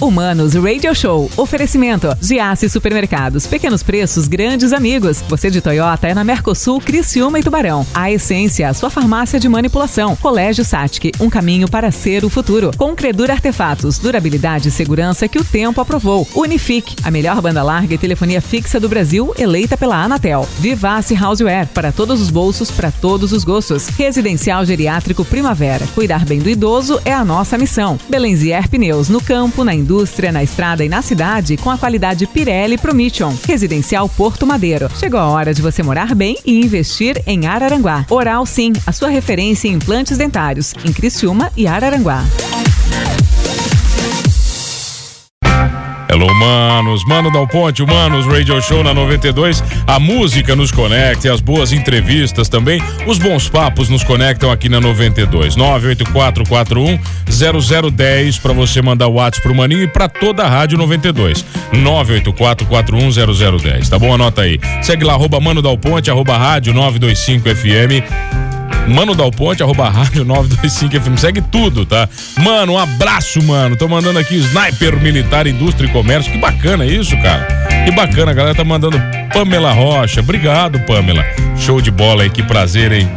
Humanos Radio Show. Oferecimento. Giasse Supermercados. Pequenos preços, grandes amigos. Você de Toyota é na Mercosul, Criciúma e Tubarão. A Essência, sua farmácia de manipulação. Colégio Satic, um caminho para ser o futuro. Com Credura Artefatos, durabilidade e segurança que o tempo aprovou. Unifique, a melhor banda larga e telefonia fixa do Brasil, eleita pela Anatel. Vivace Houseware, para todos os bolsos, para todos os gostos. Residencial Geriátrico Primavera. Cuidar bem do idoso é a nossa missão. Belenzier Pneus, no campo, na indústria, na estrada e na cidade, com a qualidade Pirelli Promission. Residencial Porto Madeiro. Chegou a hora de você morar bem e investir em Araranguá. Oral Sim, a sua referência em implantes dentários, em Criciúma e Araranguá. Hello, manos. Mano Dal Ponte, Humanos Radio Show na 92. A música nos conecta, as boas entrevistas também. Os bons papos nos conectam aqui na 92. 98441 0010 para você mandar o WhatsApp pro Maninho e para toda a Rádio 92. 98441 0010. Tá bom? Anota aí. Segue lá, arroba Mano Dal Ponte, arroba Rádio 925 FM. Mano Dal Ponte, arroba rádio 925 FM. Segue tudo, tá? Mano, um abraço, mano. Tô mandando aqui Sniper Militar, Indústria e Comércio. Que bacana isso, cara. Que bacana, a galera tá mandando Pamela Rocha. Obrigado, Pamela. Show de bola aí, que prazer, hein?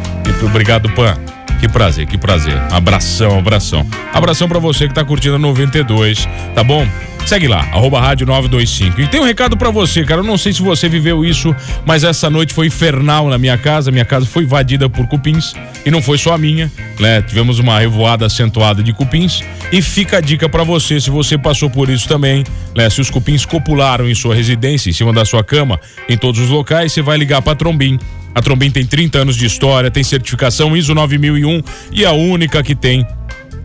Obrigado, Pam. Que prazer, que prazer. Abração, abração. Abração para você que tá curtindo a 92, tá bom? Segue lá, arroba rádio 925. E tem um recado para você, cara. Eu não sei se você viveu isso, mas essa noite foi infernal na minha casa. Minha casa foi invadida por cupins. E não foi só a minha, né? Tivemos uma revoada acentuada de cupins. E fica a dica para você, se você passou por isso também, né? Se os cupins copularam em sua residência, em cima da sua cama, em todos os locais, você vai ligar pra Trombim. A Trombim tem 30 anos de história, tem certificação ISO 9001 e a única que tem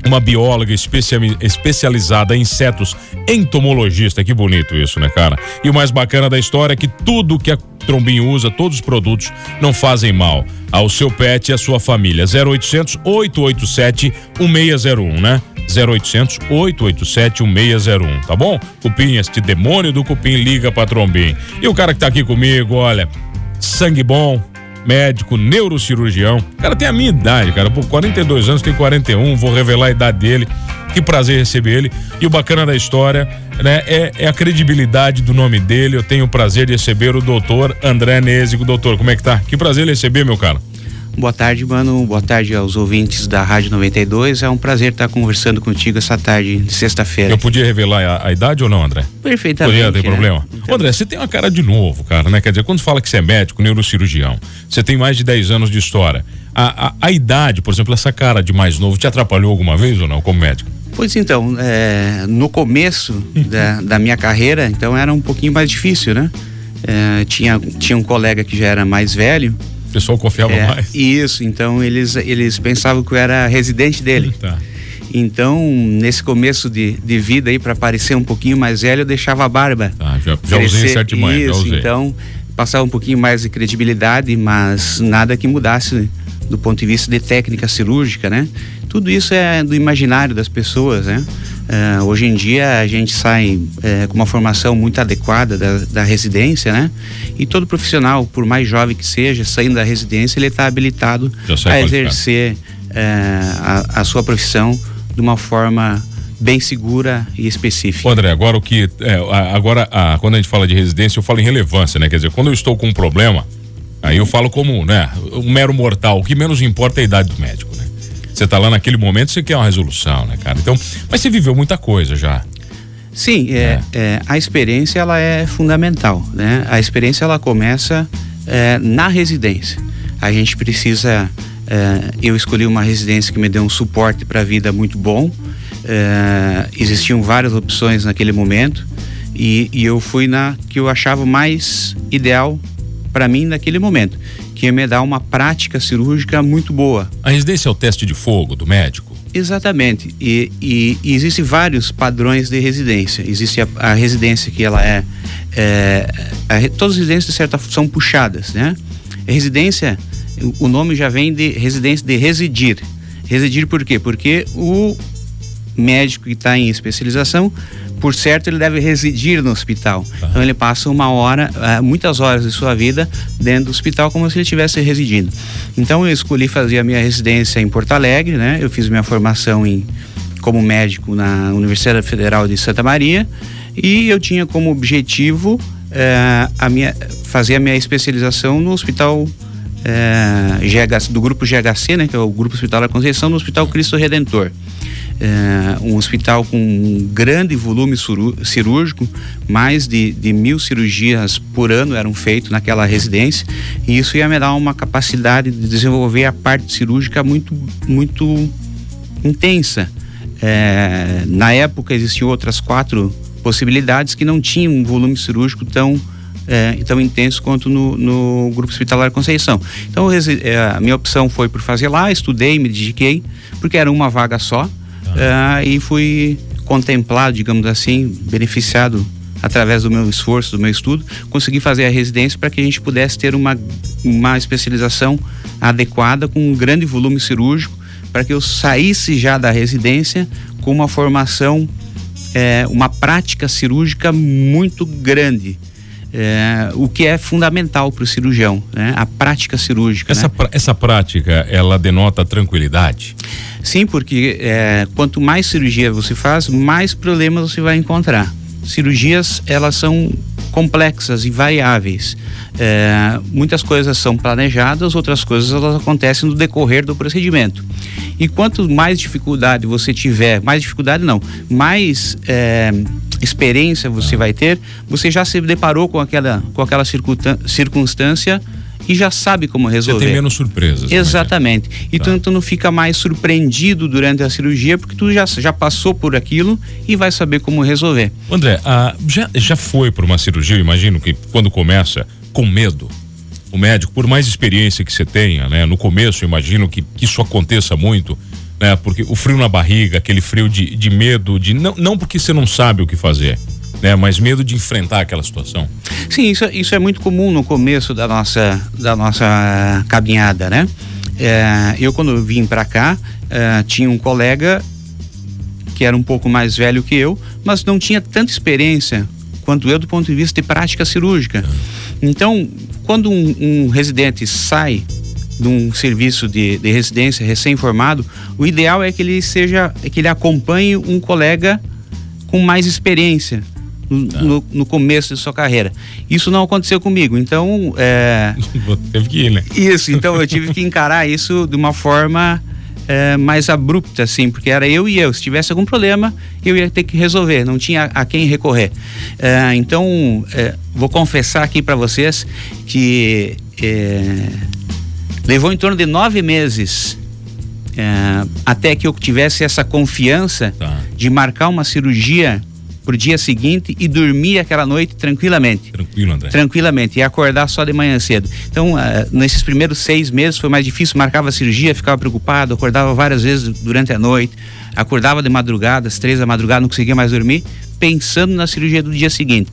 uma bióloga especializada em insetos, entomologista. Que bonito isso, né, cara? E o mais bacana da história é que tudo que a Trombinho usa, todos os produtos, não fazem mal ao seu pet e à sua família. 0800 887 1601, né? 0800 887 1601, tá bom? Cupim, este demônio do cupim liga pra Trombim. E o cara que tá aqui comigo, olha, sangue bom, médico, neurocirurgião. Cara tem a minha idade, cara. Por 42 anos, tem 41, vou revelar a idade dele. Que prazer receber ele. E o bacana da história, né, é, é a credibilidade do nome dele. Eu tenho o prazer de receber o doutor André Nésico. Doutor, como é que tá? Que prazer receber, meu cara. Boa tarde, mano. Boa tarde aos ouvintes da Rádio 92. É um prazer estar conversando contigo essa tarde de sexta-feira. Eu podia revelar a, a, idade ou não, André? Perfeitamente. Podia ter né? problema? Então... André, você tem uma cara de novo, cara, né? Quer dizer, quando fala que você é médico, neurocirurgião, você tem mais de 10 anos de história. A, a, a idade, por exemplo, essa cara de mais novo, te atrapalhou alguma vez ou não, como médico? Pois então, é, no começo da, da minha carreira, então era um pouquinho mais difícil, né? É, tinha, tinha um colega que já era mais velho, o pessoal confiava é, mais. Isso, então eles, eles pensavam que eu era residente dele. Tá. Então, nesse começo de, de vida aí, para parecer um pouquinho mais velho, eu deixava a barba. Tá, já, já usei certo mãe, Isso, já usei. então passava um pouquinho mais de credibilidade, mas nada que mudasse do ponto de vista de técnica cirúrgica, né? Tudo isso é do imaginário das pessoas, né? Uh, hoje em dia a gente sai uh, com uma formação muito adequada da, da, residência, né? E todo profissional, por mais jovem que seja, saindo da residência, ele está habilitado a exercer uh, a, a, sua profissão de uma forma bem segura e específica. Ô André, agora o que é, agora a, quando a gente fala de residência, eu falo em relevância, né? Quer dizer, quando eu estou com um problema, aí eu falo como, né, um mero mortal. O que menos importa é a idade do médico? Você tá lá naquele momento, você quer uma resolução, né, cara? Então, mas você viveu muita coisa já. Sim, é, é. é a experiência ela é fundamental, né? A experiência ela começa é, na residência. A gente precisa. É, eu escolhi uma residência que me deu um suporte para a vida muito bom. É, existiam várias opções naquele momento e, e eu fui na que eu achava mais ideal para mim naquele momento que ia me dar uma prática cirúrgica muito boa. A residência é o teste de fogo do médico? Exatamente. E, e, e existem vários padrões de residência. Existe a, a residência que ela é, é a, todas as residências de certa são puxadas, né? A residência, o nome já vem de residência de residir. Residir por quê? Porque o médico que está em especialização por certo, ele deve residir no hospital. Uhum. Então, ele passa uma hora, uh, muitas horas de sua vida dentro do hospital, como se ele estivesse residindo. Então, eu escolhi fazer a minha residência em Porto Alegre, né? Eu fiz minha formação em como médico na Universidade Federal de Santa Maria e eu tinha como objetivo é, a minha, fazer a minha especialização no hospital é, GH, do grupo GHC, né, que é o Grupo Hospitalar Conceição, no Hospital Cristo Redentor. É, um hospital com um grande volume cirúrgico, mais de, de mil cirurgias por ano eram feitas naquela residência, e isso ia me dar uma capacidade de desenvolver a parte cirúrgica muito, muito intensa. É, na época existiam outras quatro possibilidades que não tinham um volume cirúrgico tão é, tão intenso quanto no, no Grupo Hospitalar Conceição. Então a minha opção foi por fazer lá, estudei, me dediquei, porque era uma vaga só ah. e fui contemplado, digamos assim, beneficiado através do meu esforço, do meu estudo, consegui fazer a residência para que a gente pudesse ter uma, uma especialização adequada com um grande volume cirúrgico para que eu saísse já da residência com uma formação, é, uma prática cirúrgica muito grande. É, o que é fundamental para o cirurgião, né? a prática cirúrgica. Essa, né? essa prática, ela denota tranquilidade? Sim, porque é, quanto mais cirurgia você faz, mais problemas você vai encontrar. Cirurgias, elas são complexas e variáveis. É, muitas coisas são planejadas, outras coisas elas acontecem no decorrer do procedimento. E quanto mais dificuldade você tiver, mais dificuldade não, mais é, experiência você vai ter, você já se deparou com aquela, com aquela circunstância e já sabe como resolver. Você tem menos surpresas. É é? Exatamente. É. Então tá. tu não fica mais surpreendido durante a cirurgia, porque tu já, já passou por aquilo e vai saber como resolver. André, ah, já, já foi por uma cirurgia, eu imagino que quando começa, com medo. O médico, por mais experiência que você tenha, né? No começo, imagino que, que isso aconteça muito, né? Porque o frio na barriga, aquele frio de, de medo, de não, não porque você não sabe o que fazer, né? Mas medo de enfrentar aquela situação. Sim, isso, isso é muito comum no começo da nossa, da nossa caminhada, né? É, eu quando vim para cá é, tinha um colega que era um pouco mais velho que eu, mas não tinha tanta experiência quanto eu do ponto de vista de prática cirúrgica. Então, quando um, um residente sai de um serviço de, de residência recém-formado, o ideal é que ele seja, que ele acompanhe um colega com mais experiência, no, no, no, começo de sua carreira. Isso não aconteceu comigo, então. É... Teve que ir, né? Isso, então eu tive que encarar isso de uma forma é, mais abrupta, assim, porque era eu e eu. Se tivesse algum problema, eu ia ter que resolver, não tinha a quem recorrer. É, então, é, vou confessar aqui para vocês que é, levou em torno de nove meses é, até que eu tivesse essa confiança tá. de marcar uma cirurgia pro dia seguinte e dormir aquela noite tranquilamente. Tranquilo, André. Tranquilamente, e acordar só de manhã cedo. Então, uh, nesses primeiros seis meses foi mais difícil, marcava a cirurgia, ficava preocupado, acordava várias vezes durante a noite, acordava de madrugada, às três da madrugada, não conseguia mais dormir, pensando na cirurgia do dia seguinte.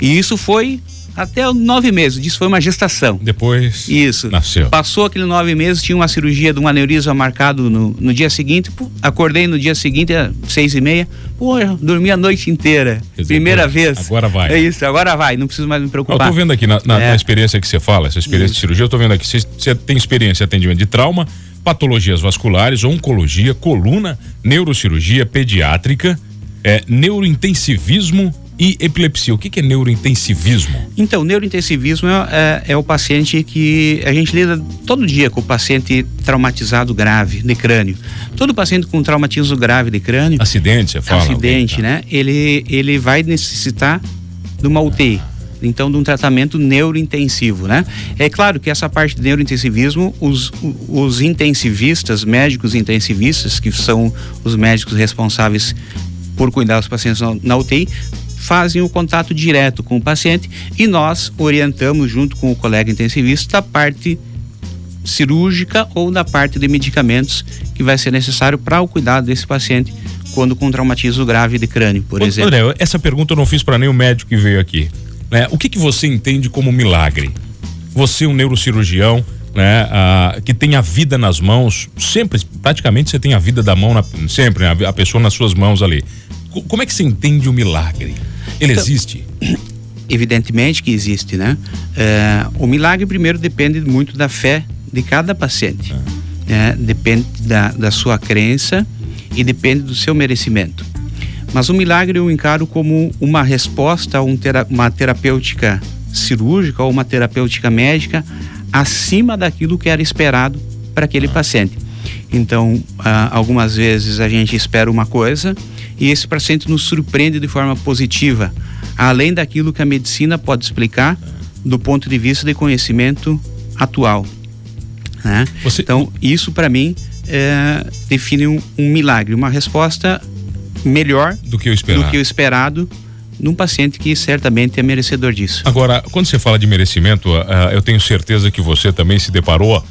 E isso foi até nove meses. Isso foi uma gestação. Depois Isso. nasceu. Passou aquele nove meses, tinha uma cirurgia de um aneurisma marcado no, no dia seguinte. Pô, acordei no dia seguinte, às seis e meia. Pô, dormi a noite inteira. Dizer, Primeira agora, vez. Agora vai. É isso, agora vai. Não preciso mais me preocupar. Eu tô vendo aqui na, na, é. na experiência que você fala, essa experiência isso. de cirurgia, eu tô vendo aqui. Você tem experiência de atendimento de trauma, patologias vasculares, oncologia, coluna, neurocirurgia, pediátrica, é, neurointensivismo e epilepsia. O que, que é neurointensivismo? Então, neurointensivismo é, é, é, o paciente que a gente lida todo dia com o paciente traumatizado grave de crânio. Todo paciente com traumatismo grave de crânio. Acidente, você fala? Acidente, alguém, tá. né? Ele, ele vai necessitar de uma UTI. Ah. Então, de um tratamento neurointensivo, né? É claro que essa parte de neurointensivismo, os, os intensivistas, médicos intensivistas, que são os médicos responsáveis por cuidar dos pacientes na UTI, fazem o contato direto com o paciente e nós orientamos junto com o colega intensivista a parte cirúrgica ou da parte de medicamentos que vai ser necessário para o cuidado desse paciente quando com traumatismo grave de crânio, por Ô, exemplo. André, essa pergunta eu não fiz para nenhum médico que veio aqui. Né? O que, que você entende como milagre? Você, um neurocirurgião, né, a, que tem a vida nas mãos, sempre, praticamente você tem a vida da mão, na, sempre, né, a, a pessoa nas suas mãos ali. C como é que você entende o milagre? Ele então, existe? Evidentemente que existe, né? É, o milagre primeiro depende muito da fé de cada paciente. É. É, depende da, da sua crença e depende do seu merecimento. Mas o milagre eu encaro como uma resposta a um tera uma terapêutica cirúrgica ou uma terapêutica médica acima daquilo que era esperado para aquele paciente. Então, ah, algumas vezes a gente espera uma coisa e esse paciente nos surpreende de forma positiva, além daquilo que a medicina pode explicar do ponto de vista de conhecimento atual. Né? Você... Então, isso para mim é, define um, um, milagre, uma resposta melhor do que o esperado, do que o esperado num paciente que certamente é merecedor disso. Agora, quando você fala de merecimento, uh, eu tenho certeza que você também se deparou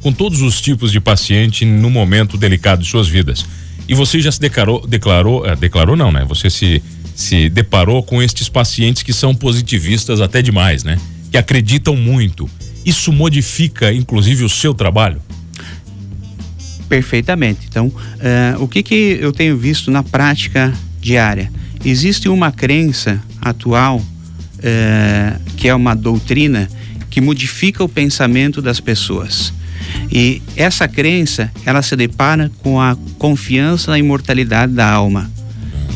com todos os tipos de paciente no momento delicado de suas vidas. E você já se declarou, declarou, uh, declarou não, né? Você se se deparou com estes pacientes que são positivistas até demais, né? Que acreditam muito. Isso modifica, inclusive, o seu trabalho? Perfeitamente. Então, uh, o que, que eu tenho visto na prática diária? Existe uma crença atual, uh, que é uma doutrina, que modifica o pensamento das pessoas. E essa crença, ela se depara com a confiança na imortalidade da alma.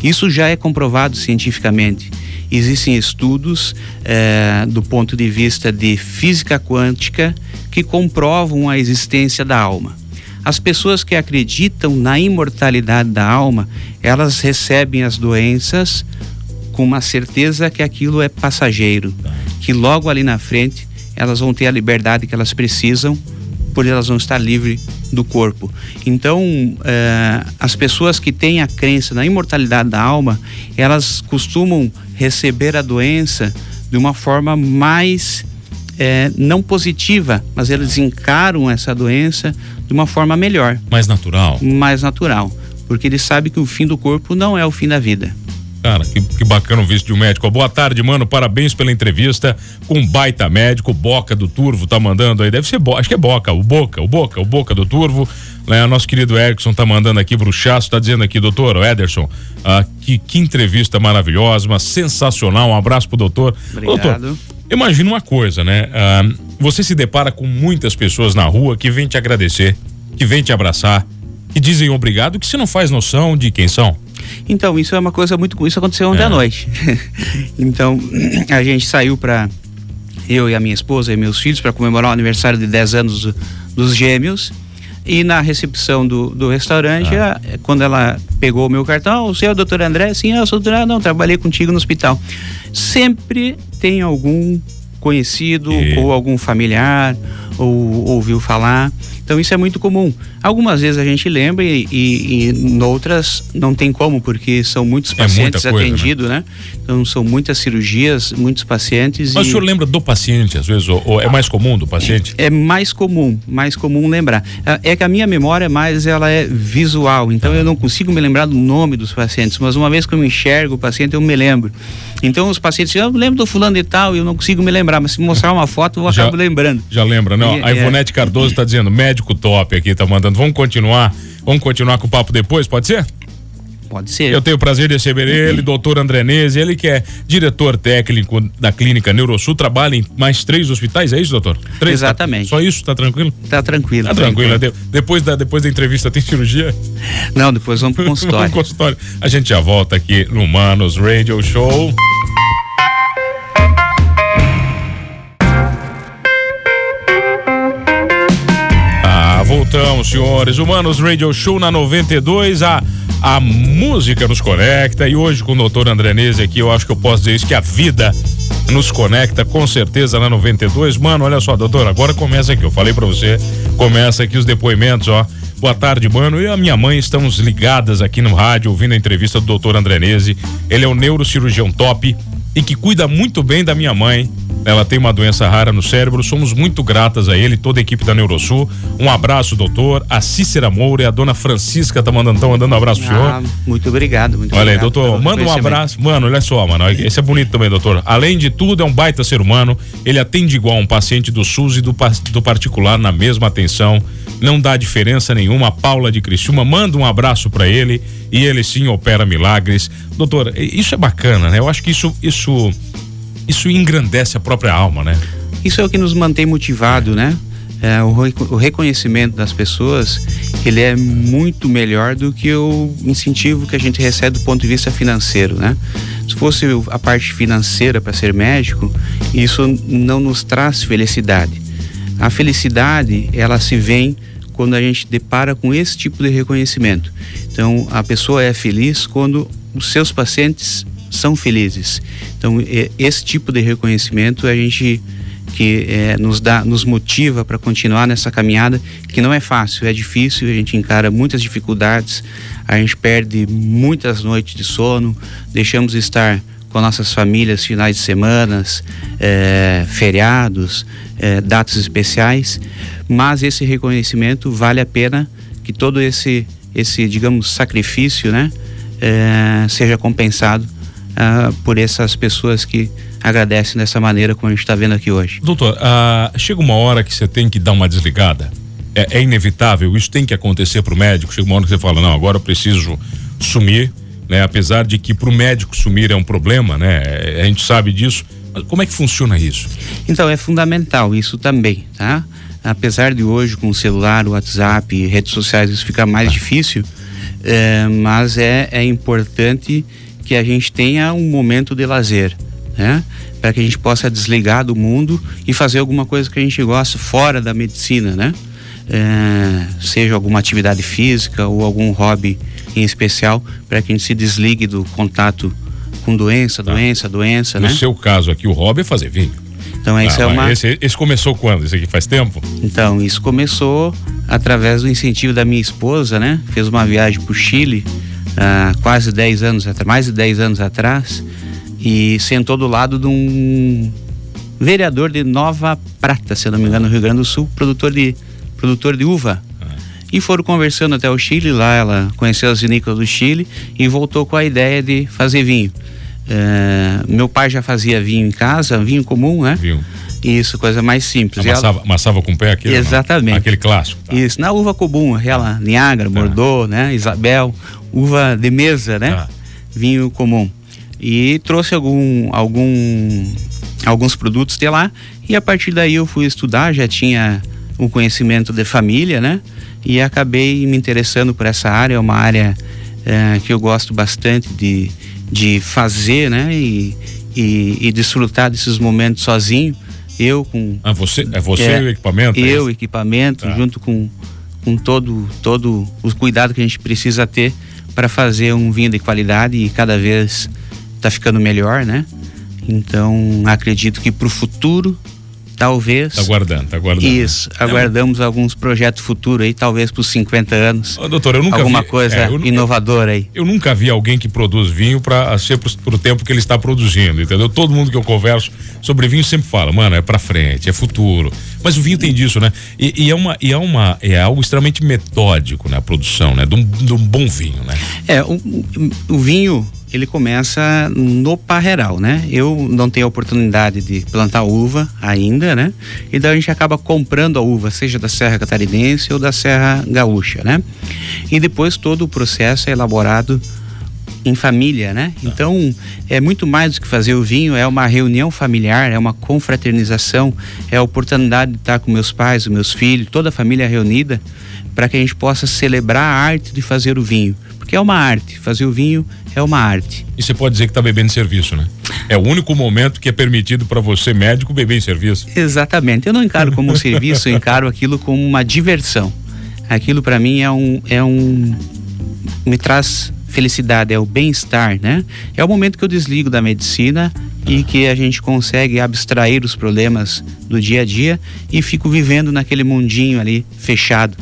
Isso já é comprovado cientificamente. Existem estudos eh, do ponto de vista de física quântica que comprovam a existência da alma. As pessoas que acreditam na imortalidade da alma, elas recebem as doenças com uma certeza que aquilo é passageiro, que logo ali na frente elas vão ter a liberdade que elas precisam, por elas vão estar livres do corpo. Então, eh, as pessoas que têm a crença na imortalidade da alma, elas costumam receber a doença de uma forma mais é, não positiva, mas eles encaram essa doença de uma forma melhor. Mais natural. Mais natural. Porque eles sabem que o fim do corpo não é o fim da vida. Cara, que, que bacana o visto de um médico. Boa tarde, mano. Parabéns pela entrevista com um baita médico. Boca do Turvo tá mandando aí. Deve ser Boca. Acho que é Boca. O Boca, o Boca, o Boca do Turvo. Né? Nosso querido Erickson tá mandando aqui pro Chasso. Tá dizendo aqui, doutor Ederson, ah, que, que entrevista maravilhosa, uma sensacional. Um abraço pro doutor. Obrigado. Doutor, imagina uma coisa, né? Ah, você se depara com muitas pessoas na rua que vêm te agradecer, que vêm te abraçar, que dizem obrigado, que você não faz noção de quem são. Então, isso é uma coisa muito. Isso aconteceu ontem é. à noite. então, a gente saiu para. Eu e a minha esposa e meus filhos para comemorar o aniversário de 10 anos dos gêmeos. E na recepção do, do restaurante, ah. a, quando ela pegou o meu cartão, o seu doutor André, sim, eu sou doutor, não, trabalhei contigo no hospital. Sempre tem algum conhecido e... ou algum familiar ou ouviu falar. Então isso é muito comum. Algumas vezes a gente lembra e, e, e noutras não tem como, porque são muitos pacientes é coisa, né? atendidos, né? né? Então são muitas cirurgias, muitos pacientes. Mas e... o senhor lembra do paciente, às vezes, ou, ou é mais comum do paciente? É, é, mais comum, mais comum lembrar. É, é que a minha memória mais ela é visual, então ah. eu não consigo me lembrar do nome dos pacientes, mas uma vez que eu enxergo o paciente, eu me lembro. Então os pacientes, eu lembro do fulano e tal, eu não consigo me lembrar, mas se mostrar uma foto, eu já, acabo lembrando. Já lembra, não? E, a Ivonete é... Cardoso está dizendo, médico top aqui, tá mandando. Vamos continuar, vamos continuar com o papo depois, pode ser? Pode ser. Eu tenho o prazer de receber ele, doutor André Nese, ele que é diretor técnico da clínica Neurosul, trabalha em mais três hospitais, é isso, doutor? Três? Exatamente. Tá, só isso, tá tranquilo? Tá tranquilo. Tá tranquilo. tranquilo. Depois, da, depois da entrevista tem cirurgia? Não, depois vamos pro consultório. vamos pro consultório. A gente já volta aqui no Manos Radio Show. Voltamos, senhores. Humanos Radio Show na 92. A, a música nos conecta. E hoje com o doutor André Nese aqui, eu acho que eu posso dizer isso: que a vida nos conecta com certeza na 92. Mano, olha só, doutor, agora começa aqui. Eu falei para você, começa aqui os depoimentos, ó. Boa tarde, mano. Eu e a minha mãe estamos ligadas aqui no rádio, ouvindo a entrevista do doutor André Nese. Ele é um neurocirurgião top e que cuida muito bem da minha mãe ela tem uma doença rara no cérebro. Somos muito gratas a ele, toda a equipe da Neurosul. Um abraço, doutor. A Cícera Moura e a dona Francisca tá mandando, tão mandando um abraço pro senhor. Ah, muito obrigado, muito olha obrigado. aí, doutor, manda um abraço. Mano, olha só, mano. Esse é bonito também, doutor. Além de tudo, é um baita ser humano. Ele atende igual um paciente do SUS e do, do particular na mesma atenção. Não dá diferença nenhuma. A Paula de Criciúma manda um abraço para ele e ele sim opera milagres. Doutor, isso é bacana, né? Eu acho que isso, isso isso engrandece a própria alma, né? Isso é o que nos mantém motivado, né? é, o, o, reconhecimento das pessoas ele é muito melhor do que o incentivo que a gente recebe do ponto de vista financeiro, né? Se fosse a parte financeira para ser médico, isso não nos traz felicidade. A felicidade ela se vem quando a gente depara com esse tipo de reconhecimento. Então, a pessoa é feliz quando os seus pacientes são felizes. Então, esse tipo de reconhecimento a gente que é, nos dá, nos motiva para continuar nessa caminhada que não é fácil, é difícil, a gente encara muitas dificuldades, a gente perde muitas noites de sono, deixamos de estar com nossas famílias finais de semanas, é, feriados, é, datas especiais, mas esse reconhecimento vale a pena que todo esse esse digamos sacrifício, né, é, seja compensado uh, por essas pessoas que agradecem dessa maneira como a gente está vendo aqui hoje. Doutor, uh, chega uma hora que você tem que dar uma desligada. É, é inevitável, isso tem que acontecer para o médico. Chega uma hora que você fala, não, agora eu preciso sumir, né? Apesar de que para o médico sumir é um problema, né? A gente sabe disso. Mas como é que funciona isso? Então é fundamental isso também, tá? Apesar de hoje com o celular, o WhatsApp, redes sociais isso fica mais ah. difícil, é, mas é, é importante que a gente tenha um momento de lazer, né? Para que a gente possa desligar do mundo e fazer alguma coisa que a gente gosta fora da medicina, né? É, seja alguma atividade física ou algum hobby em especial, para que a gente se desligue do contato com doença, tá. doença, doença, no né? No seu caso aqui, o hobby é fazer vinho. Então isso ah, é uma. Esse, esse, começou quando? Isso aqui faz tempo? Então, isso começou através do incentivo da minha esposa, né? Fez uma viagem para o Chile há quase 10 anos atrás, mais de 10 anos atrás, e sentou do lado de um vereador de Nova Prata, se não me engano, no Rio Grande do Sul, produtor de, produtor de uva. E foram conversando até o Chile, lá ela conheceu as vinícolas do Chile e voltou com a ideia de fazer vinho. É, meu pai já fazia vinho em casa, vinho comum, né? Vinho. Isso, coisa mais simples. Amassava, ela... amassava com o pé aquele? Exatamente. Aquele clássico. Tá. Isso, na uva comum, aquela Niagara, tá. Bordeaux, né? Isabel, uva de mesa, né? Tá. Vinho comum. E trouxe algum, algum, alguns produtos de lá e a partir daí eu fui estudar, já tinha um conhecimento de família, né? E acabei me interessando por essa área, é uma área é, que eu gosto bastante de, de fazer, né? E, e, e desfrutar desses momentos sozinho eu com. Ah, você, é você é, e o equipamento? É eu, é equipamento, tá. junto com, com todo, todo o cuidado que a gente precisa ter para fazer um vinho de qualidade e cada vez está ficando melhor, né? Então acredito que para o futuro talvez. Tá aguardando, tá aguardando. Isso, aguardamos é alguns projetos futuros aí, talvez por 50 anos. Ô, doutor, eu nunca Alguma vi, coisa é, inovadora aí. Eu nunca vi alguém que produz vinho para ser pro, pro tempo que ele está produzindo, entendeu? Todo mundo que eu converso sobre vinho sempre fala, mano, é para frente, é futuro. Mas o vinho tem disso, né? E, e, é uma e é uma é algo extremamente metódico na né, produção, né? De um, de um bom vinho, né? É, o, o vinho ele começa no parreiral, né? Eu não tenho a oportunidade de plantar uva ainda, né? Então a gente acaba comprando a uva, seja da Serra Catarinense ou da Serra Gaúcha, né? E depois todo o processo é elaborado em família, né? Tá. Então é muito mais do que fazer o vinho, é uma reunião familiar, é uma confraternização, é a oportunidade de estar com meus pais, meus filhos, toda a família reunida para que a gente possa celebrar a arte de fazer o vinho porque é uma arte. Fazer o vinho é uma arte. E você pode dizer que está bebendo serviço, né? É o único momento que é permitido para você, médico, beber em serviço. Exatamente. Eu não encaro como um serviço, eu encaro aquilo como uma diversão. Aquilo para mim é um, é um. me traz felicidade, é o bem-estar, né? É o momento que eu desligo da medicina e que a gente consegue abstrair os problemas do dia a dia e fico vivendo naquele mundinho ali fechado.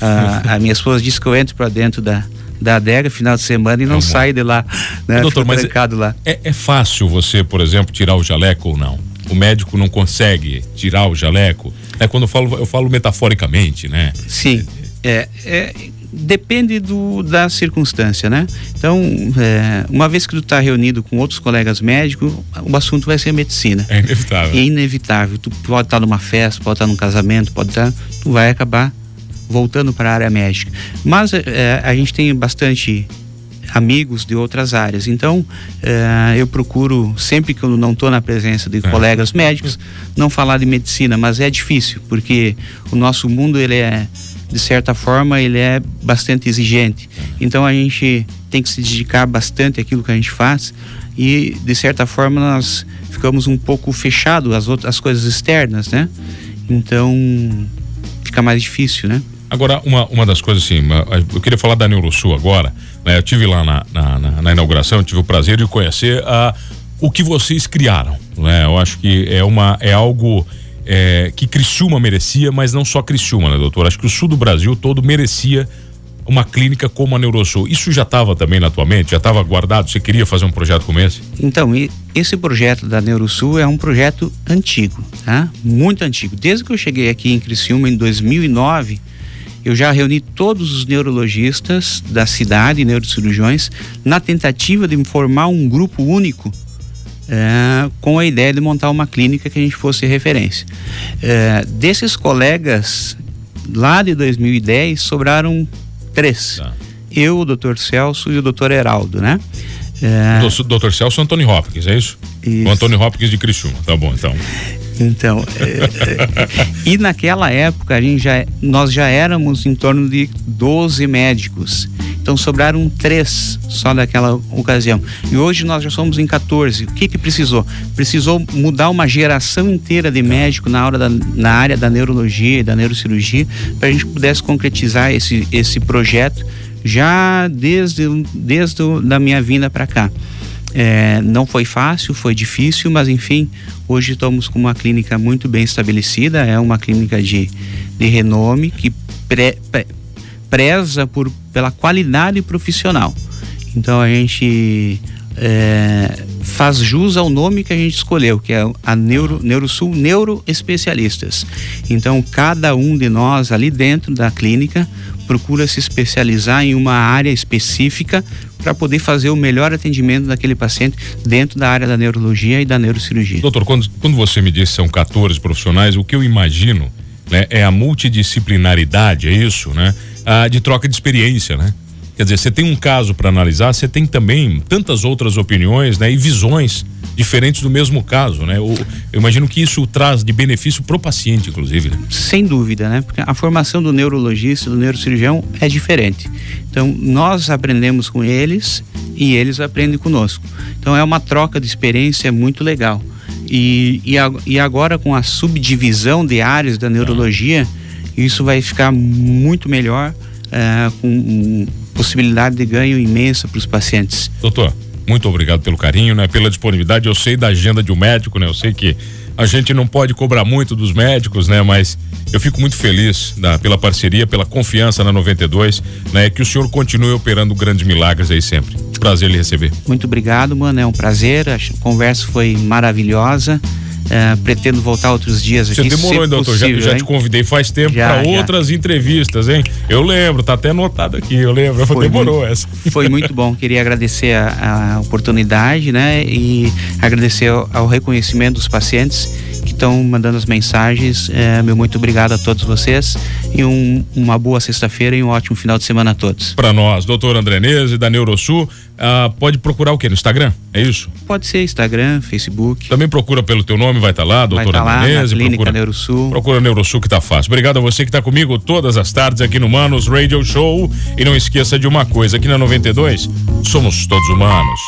Ah, a minha esposa disse que eu entro para dentro da, da adega final de semana e não Vamos. sai de lá, né? Doutor, mas é, lá. É, é fácil você, por exemplo, tirar o jaleco ou não? O médico não consegue tirar o jaleco? É quando eu falo, eu falo metaforicamente, né? Sim. É, é, depende do, da circunstância, né? Então, é, uma vez que tu está reunido com outros colegas médicos, o assunto vai ser medicina. É inevitável. É inevitável. Tu pode estar numa festa, pode estar num casamento, pode estar, tu vai acabar voltando para a área médica. Mas é, a gente tem bastante amigos de outras áreas. Então, eh, eu procuro, sempre que eu não estou na presença de é. colegas médicos, não falar de medicina, mas é difícil, porque o nosso mundo, ele é, de certa forma, ele é bastante exigente. Então, a gente tem que se dedicar bastante àquilo que a gente faz e, de certa forma, nós ficamos um pouco fechados às outras coisas externas, né? Então, fica mais difícil, né? Agora, uma, uma das coisas assim, eu queria falar da Neurosul agora, né? Eu tive lá na, na, na, na inauguração, tive o prazer de conhecer a, o que vocês criaram, né? Eu acho que é uma, é algo é, que Criciúma merecia, mas não só Criciúma, né, doutor? Acho que o sul do Brasil todo merecia uma clínica como a Neurosul. Isso já estava também na tua mente? Já estava guardado? Você queria fazer um projeto como esse? Então, esse projeto da Neurosul é um projeto antigo, tá? Muito antigo. Desde que eu cheguei aqui em Criciúma em 2009, eu já reuni todos os neurologistas da cidade, neurocirurgiões, na tentativa de formar um grupo único é, com a ideia de montar uma clínica que a gente fosse referência. É, desses colegas, lá de 2010, sobraram três. Tá. Eu, o doutor Celso e o doutor Heraldo, né? É... Doutor Celso Antônio Hopkins, é isso? isso? O Antônio Hopkins de Criciúma, tá bom, então. Então, é, é, e naquela época a gente já, nós já éramos em torno de 12 médicos. Então sobraram três só daquela ocasião. E hoje nós já somos em 14. O que que precisou? Precisou mudar uma geração inteira de médico na, hora da, na área da neurologia e da neurocirurgia para a gente pudesse concretizar esse, esse projeto já desde, desde da minha vinda para cá. É, não foi fácil, foi difícil, mas enfim, hoje estamos com uma clínica muito bem estabelecida, é uma clínica de, de renome que pre, pre, preza por, pela qualidade profissional. Então a gente é, faz jus ao nome que a gente escolheu, que é a Neuro, Neurosul Neuroespecialistas. Então cada um de nós ali dentro da clínica procura se especializar em uma área específica para poder fazer o melhor atendimento daquele paciente dentro da área da neurologia e da neurocirurgia. Doutor, quando, quando você me disse são 14 profissionais, o que eu imagino né, é a multidisciplinaridade, é isso, né? Ah, de troca de experiência, né? Quer dizer, você tem um caso para analisar, você tem também tantas outras opiniões né, e visões diferentes do mesmo caso, né? Eu, eu imagino que isso traz de benefício para o paciente, inclusive. Né? Sem dúvida, né? Porque a formação do neurologista, do neurocirurgião é diferente. Então, nós aprendemos com eles e eles aprendem conosco. Então, é uma troca de experiência muito legal. E, e, e agora, com a subdivisão de áreas da neurologia, isso vai ficar muito melhor, uh, com possibilidade de ganho imensa para os pacientes. Doutor, muito obrigado pelo carinho, né? Pela disponibilidade. Eu sei da agenda de um médico, né? Eu sei que a gente não pode cobrar muito dos médicos, né? Mas eu fico muito feliz da, pela parceria, pela confiança na 92, né? Que o senhor continue operando grandes milagres aí sempre. Prazer lhe receber. Muito obrigado, mano. É um prazer. A conversa foi maravilhosa. Uh, pretendo voltar outros dias aqui. Você demorou, hein, doutor? Possível, já, já te convidei faz tempo para outras entrevistas, hein? Eu lembro, tá até anotado aqui, eu lembro. Foi demorou muito, essa. Foi muito bom. Queria agradecer a, a oportunidade, né? E agradecer ao, ao reconhecimento dos pacientes que estão mandando as mensagens. É, meu muito obrigado a todos vocês e um, uma boa sexta-feira e um ótimo final de semana a todos. Para nós, doutor André Nese, da Neurosul, ah, pode procurar o que? No Instagram? É isso? Pode ser Instagram, Facebook. Também procura pelo teu nome, vai estar tá lá, doutor tá André Nese. Clínica procura, Neurosul. Procura Neurosul que tá fácil. Obrigado a você que está comigo todas as tardes aqui no Manos Radio Show. E não esqueça de uma coisa, aqui na 92, somos todos humanos.